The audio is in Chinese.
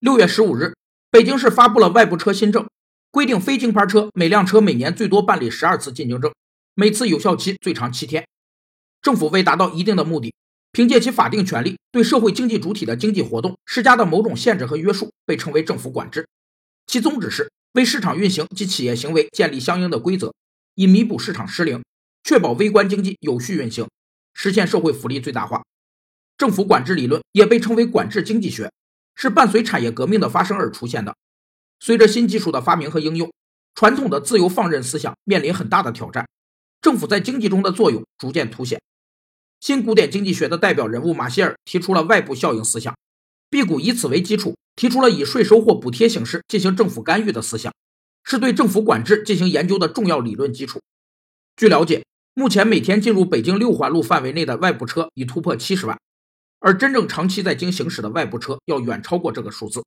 六月十五日，北京市发布了外部车新政，规定非京牌车每辆车每年最多办理十二次进京证，每次有效期最长七天。政府为达到一定的目的，凭借其法定权力对社会经济主体的经济活动施加的某种限制和约束，被称为政府管制。其宗旨是为市场运行及企业行为建立相应的规则，以弥补市场失灵，确保微观经济有序运行，实现社会福利最大化。政府管制理论也被称为管制经济学，是伴随产业革命的发生而出现的。随着新技术的发明和应用，传统的自由放任思想面临很大的挑战，政府在经济中的作用逐渐凸显。新古典经济学的代表人物马歇尔提出了外部效应思想，辟谷以此为基础，提出了以税收或补贴形式进行政府干预的思想，是对政府管制进行研究的重要理论基础。据了解，目前每天进入北京六环路范围内的外部车已突破七十万。而真正长期在京行驶的外部车要远超过这个数字。